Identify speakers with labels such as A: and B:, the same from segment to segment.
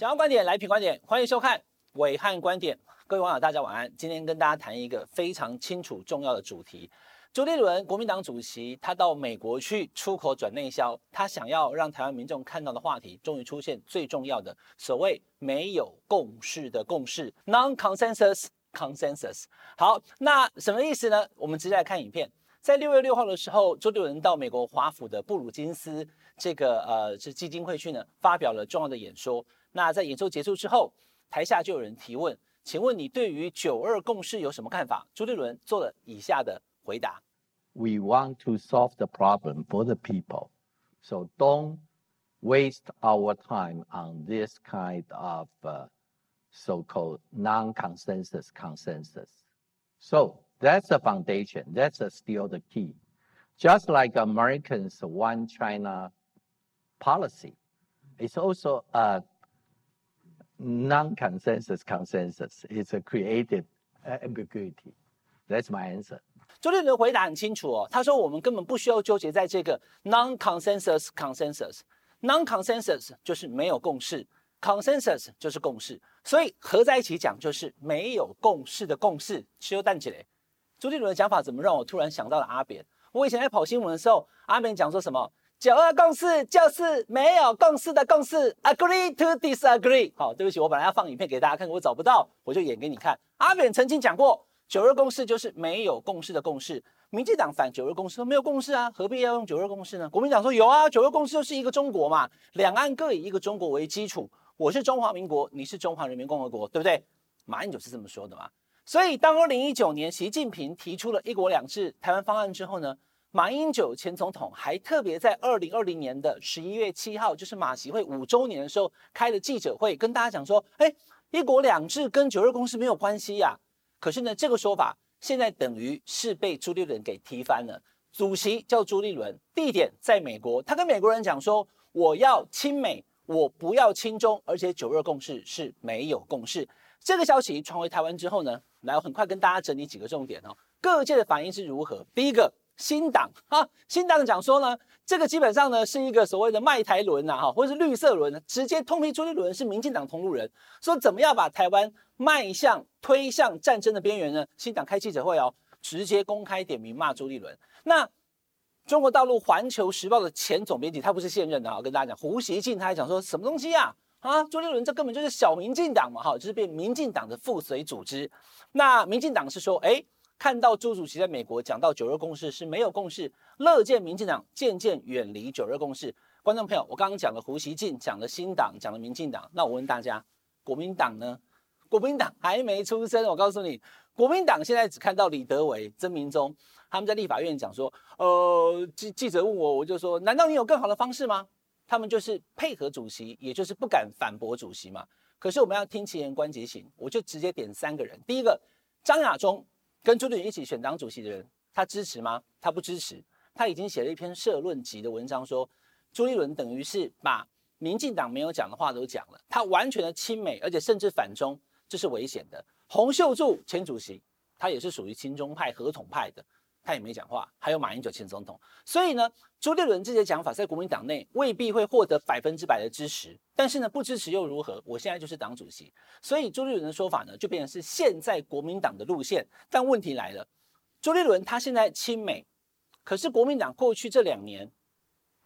A: 想要观点来品观点，欢迎收看暐瀚观点。各位网友，大家晚安。今天跟大家谈一个非常清楚重要的主题。朱立伦，国民党主席，他到美国去出口转内销，他想要让台湾民众看到的话题，终于出现最重要的所谓没有共识的共识 （non-consensus consensus）。好，那什么意思呢？我们直接来看影片。在六月六号的时候，朱立伦到美国华府的布鲁金斯这个呃是基金会去呢，发表了重要的演说。那在演说结束之后，台下就有人提问：“请问你对于九二共识有什么看法？”朱立伦做了以下的。回答：
B: We want to solve the problem for the people, so don't waste our time on this kind of uh, so-called non-consensus consensus. So that's the foundation. That's still the key. Just like Americans' one China policy, it's also a non-consensus consensus. is a creative ambiguity. That's my answer.
A: 朱立伦的回答很清楚哦，他说我们根本不需要纠结在这个 non-consensus consensus，non-consensus 就是没有共识，consensus 就是共识，所以合在一起讲就是没有共识的共识。修蛋起来，朱立伦的讲法怎么让我突然想到了阿扁？我以前在跑新闻的时候，阿扁讲说什么？九二共识就是没有共识的共识，agree to disagree。好，对不起，我本来要放影片给大家看，我找不到，我就演给你看。阿扁曾经讲过。九二共识就是没有共识的共识，民进党反九二共识都没有共识啊，何必要用九二共识呢？国民党说有啊，九二共识就是一个中国嘛，两岸各以一个中国为基础，我是中华民国，你是中华人民共和国，对不对？马英九是这么说的嘛。所以当二零一九年习近平提出了一国两制台湾方案之后呢，马英九前总统还特别在二零二零年的十一月七号，就是马习会五周年的时候开了记者会，跟大家讲说，哎，一国两制跟九二共识没有关系呀、可是呢，这个说法现在等于是被朱立伦给踢翻了。主席叫朱立伦，地点在美国，他跟美国人讲说：“我要亲美，我不要亲中，而且九二共识是没有共识。”这个消息传回台湾之后呢，来，我很快跟大家整理几个重点哦。各界的反应是如何？第一个。新党哈，新党讲说呢，这个基本上呢是一个所谓的卖台轮呐哈，或者是绿色轮，直接痛批朱立伦是民进党同路人，说怎么样把台湾迈向推向战争的边缘呢？新党开记者会哦，直接公开点名骂朱立伦。那中国大陆环球时报的前总编辑，他不是现任的啊，跟大家讲，胡锡进他还讲说什么东西呀？啊，朱立伦这根本就是小民进党嘛哈，就是被民进党的附随组织。那民进党是说，哎。看到朱主席在美国讲到九二共识是没有共识，乐见民进党渐渐远离九二共识。观众朋友，我刚刚讲了胡锡进，讲了新党，讲了民进党，那我问大家，国民党呢？国民党还没出生。我告诉你，国民党现在只看到李德维、曾明忠他们在立法院讲说，呃，记记者问我，我就说，难道你有更好的方式吗？他们就是配合主席，也就是不敢反驳主席嘛。可是我们要听其言观其行，我就直接点三个人。第一个，张亚中。跟朱立伦一起选党主席的人，他支持吗？他不支持。他已经写了一篇社论集的文章说，朱立伦等于是把民进党没有讲的话都讲了，他完全的亲美，而且甚至反中，这是危险的。洪秀柱前主席，他也是属于亲中派、合统派的。他也没讲话，还有马英九前总统，所以呢，朱立伦这些讲法在国民党内未必会获得百分之百的支持，但是呢，不支持又如何？我现在就是党主席，所以朱立伦的说法呢，就变成是现在国民党的路线。但问题来了，朱立伦他现在亲美，可是国民党过去这两年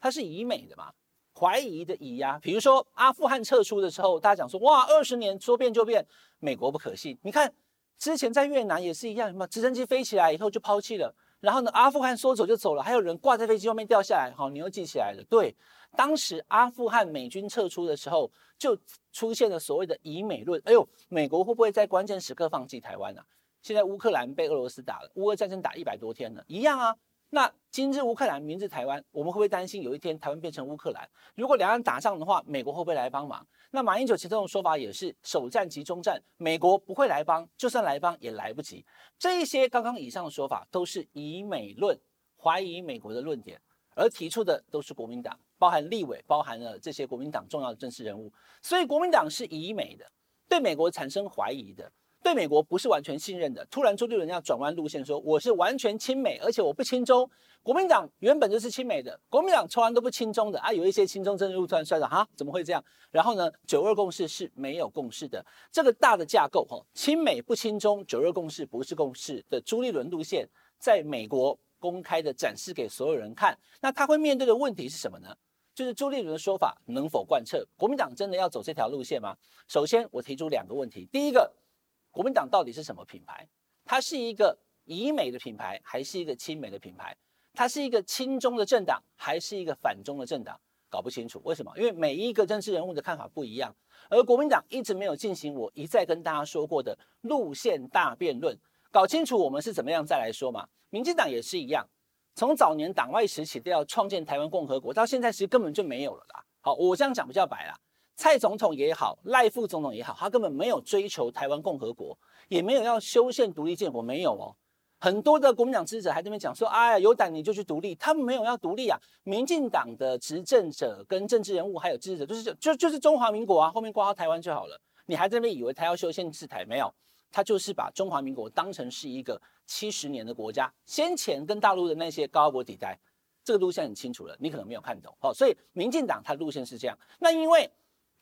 A: 他是以美的嘛，怀疑的疑呀。比如说阿富汗撤出的时候，大家讲说哇，二十年说变就变，美国不可信。你看之前在越南也是一样，什么直升机飞起来以后就抛弃了。然后呢，阿富汗说走就走了，还有人挂在飞机外面掉下来，好，你又记起来了。对，当时阿富汗美军撤出的时候，就出现了所谓的以美论。哎呦，美国会不会在关键时刻放弃台湾啊？现在乌克兰被俄罗斯打了，乌俄战争打一百多天了，一样啊。那今日乌克兰，明日台湾，我们会不会担心有一天台湾变成乌克兰？如果两岸打仗的话，美国会不会来帮忙？那马英九其实这种说法也是首战即终战，美国不会来帮，就算来帮也来不及。这一些刚刚以上的说法都是以美论，怀疑美国的论点，而提出的都是国民党，包含立委，包含了这些国民党重要的政治人物。所以国民党是以美的，对美国产生怀疑的。对美国不是完全信任的。突然朱立伦要转弯路线，说我是完全亲美，而且我不亲中。国民党原本就是亲美的，国民党从来都不亲中的啊。有一些亲中政治路突然摔倒，哈，怎么会这样？然后呢，九二共识是没有共识的。这个大的架构，哈，亲美不亲中，九二共识不是共识的朱立伦路线，在美国公开的展示给所有人看。那他会面对的问题是什么呢？就是朱立伦的说法能否贯彻？国民党真的要走这条路线吗？首先，我提出两个问题。第一个，国民党到底是什么品牌？它是一个以美的品牌，还是一个亲美的品牌？它是一个亲中的政党，还是一个反中的政党？搞不清楚。为什么？因为每一个政治人物的看法不一样，而国民党一直没有进行我一再跟大家说过的路线大辩论。搞清楚我们是怎么样再来说嘛。民进党也是一样。从早年党外时期都要创建台湾共和国，到现在其实根本就没有了啦。好，我这样讲比较白啦。蔡总统也好，赖副总统也好，他根本没有追求台湾共和国，也没有要修宪独立建国，没有哦。很多的国民党支持者还在那边讲说，哎呀，有胆你就去独立，他们没有要独立啊。民进党的执政者跟政治人物还有支持者，就是就就是中华民国啊，后面挂号台湾就好了。你还在那边以为他要修宪制台没有？他就是把中华民国当成是一个七十年的国家，先前跟大陆的那些高压地带，这个路线很清楚了，你可能没有看懂。好，所以民进党它的路线是这样。那因为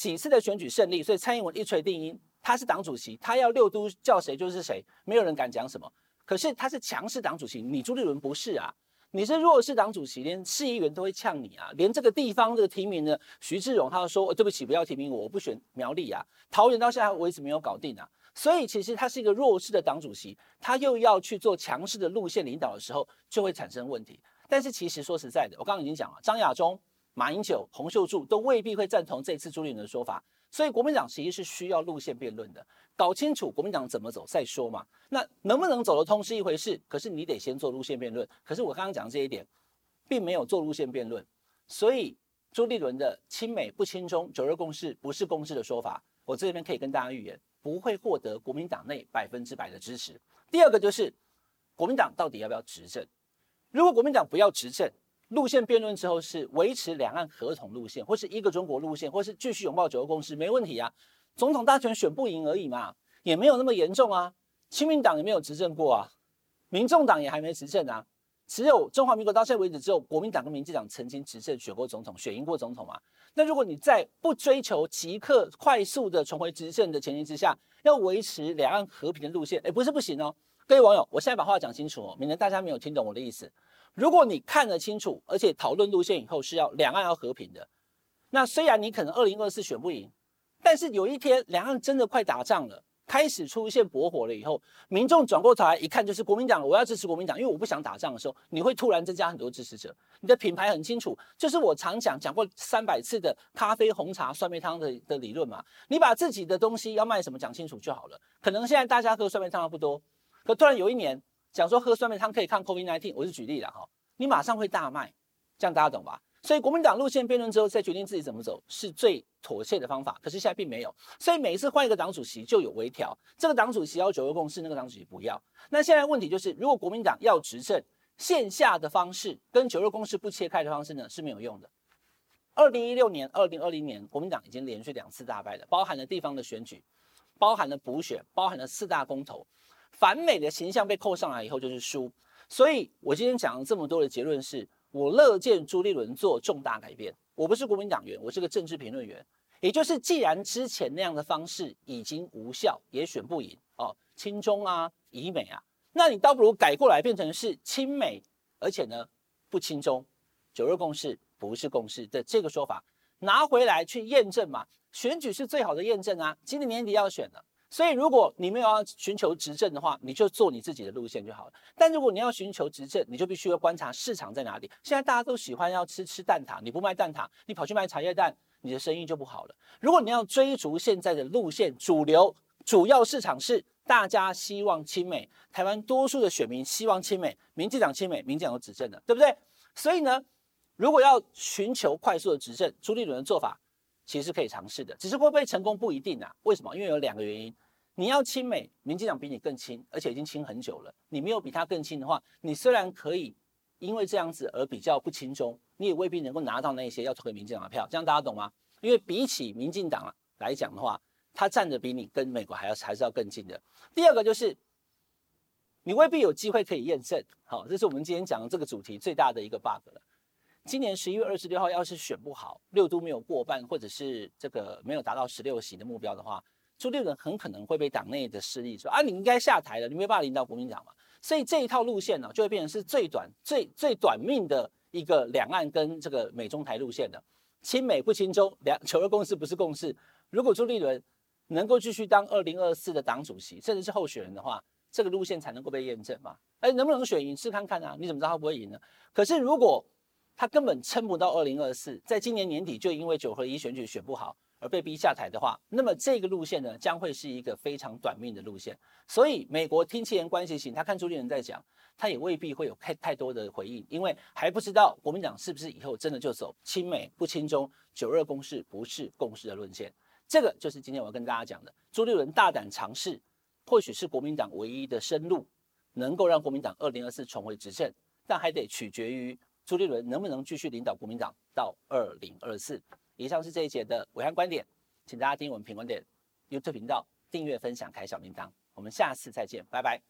A: 几次的选举胜利，所以蔡英文一锤定音，他是党主席，他要六都叫谁就是谁，没有人敢讲什么。可是他是强势党主席，你朱立伦不是啊，你是弱势党主席，连市议员都会呛你啊，连这个地方的提名的徐志荣，他都说对不起，不要提名我，我不选苗栗啊，桃园到现在为止没有搞定啊。所以其实他是一个弱势的党主席，他又要去做强势的路线领导的时候，就会产生问题。但是其实说实在的，我刚刚已经讲了，张亚中、马英九、洪秀柱都未必会赞同这次朱立伦的说法。所以国民党其实是需要路线辩论的，搞清楚国民党怎么走再说嘛。那能不能走得通是一回事，可是你得先做路线辩论。可是我刚刚讲的这一点，并没有做路线辩论，所以朱立伦的亲美不亲中、九二共识不是共识的说法，我这边可以跟大家预言。不会获得国民党内百分之百的支持。第二个就是国民党到底要不要执政？如果国民党不要执政，路线辩论之后是维持两岸合同路线，或是一个中国路线，或是继续拥抱九二共识，没问题啊。总统大选选不赢而已嘛，也没有那么严重啊。亲民党也没有执政过啊，民众党也还没执政啊。只有中华民国到现在为止，只有国民党跟民进党曾经执政选过总统，选赢过总统嘛。那如果你在不追求即刻快速的重回执政的前提之下，要维持两岸和平的路线，哎，不是不行哦。各位网友，我现在把话讲清楚哦，免得大家没有听懂我的意思。如果你看得清楚，而且讨论路线以后是要两岸要和平的，那虽然你可能二零二四选不赢，但是有一天两岸真的快打仗了。开始出现驳火了以后，民众转过头来一看，就是国民党，我要支持国民党，因为我不想打仗的时候，你会突然增加很多支持者。你的品牌很清楚，就是我常讲讲过三百次的咖啡、红茶、酸梅汤的的理论嘛。你把自己的东西要卖什么讲清楚就好了。可能现在大家喝酸梅汤的不多，可突然有一年讲说喝酸梅汤可以抗 COVID-19，我是举例了哈，你马上会大卖，这样大家懂吧？所以国民党路线辩论之后，再决定自己怎么走是最妥协的方法。可是现在并没有，所以每一次换一个党主席就有微调。这个党主席要九二共识，那个党主席不要。那现在问题就是，如果国民党要执政，线下的方式跟九二共识不切开的方式呢是没有用的。二零一六年、二零二零年，国民党已经连续两次大败了，包含了地方的选举，包含了补选，包含了四大公投，反美的形象被扣上来以后就是输。所以我今天讲了这么多的结论是。我乐见朱立伦做重大改变。我不是国民党员，我是个政治评论员。也就是，既然之前那样的方式已经无效，也选不赢哦，亲中啊、以美啊，那你倒不如改过来，变成是亲美，而且呢不亲中，九二共识不是共识的这个说法，拿回来去验证嘛。选举是最好的验证啊。今年年底要选了。所以，如果你没有要寻求执政的话，你就做你自己的路线就好了。但如果你要寻求执政，你就必须要观察市场在哪里。现在大家都喜欢要吃吃蛋挞，你不卖蛋挞，你跑去卖茶叶蛋，你的生意就不好了。如果你要追逐现在的路线，主流主要市场是大家希望亲美，台湾多数的选民希望亲美，民进党亲美，民进党有执政的，对不对？所以呢，如果要寻求快速的执政，朱立伦的做法。其实是可以尝试的，只是会不会成功不一定啊。为什么？因为有两个原因。你要亲美，民进党比你更亲，而且已经亲很久了。你没有比他更亲的话，你虽然可以因为这样子而比较不亲中，你也未必能够拿到那些要投给民进党的票。这样大家懂吗？因为比起民进党来讲的话，他站的比你跟美国还要还是要更近的。第二个就是，你未必有机会可以验证。好，这是我们今天讲的这个主题最大的一个 bug 了。今年十一月二十六号要是选不好，六都没有过半，或者是这个没有达到十六席的目标的话，朱立伦很可能会被党内的势力说啊，你应该下台了，你没办法领导国民党嘛。所以这一套路线呢，就会变成是最短、最最短命的一个两岸跟这个美中台路线的。亲美不亲中，两九二共识不是共识。如果朱立伦能够继续当二零二四的党主席，甚至是候选人的话，这个路线才能够被验证嘛？哎，能不能选赢试看看啊？你怎么知道他不会赢呢？可是如果他根本撑不到二零二四，在今年年底就因为九合一选举选不好而被逼下台的话，那么这个路线呢，将会是一个非常短命的路线。所以美国听其言观其行，他看朱立伦在讲，他也未必会有太太多的回应，因为还不知道国民党是不是以后真的就走亲美不亲中、九二共识不是共识的论线。这个就是今天我要跟大家讲的，朱立伦大胆尝试，或许是国民党唯一的生路，能够让国民党二零二四重回执政，但还得取决于朱立伦能不能继续领导国民党到二零二四。以上是这一节的伟汉观点，请大家订阅我们评观点 YouTube 频道，订阅、分享、开小铃铛，我们下次再见，拜拜。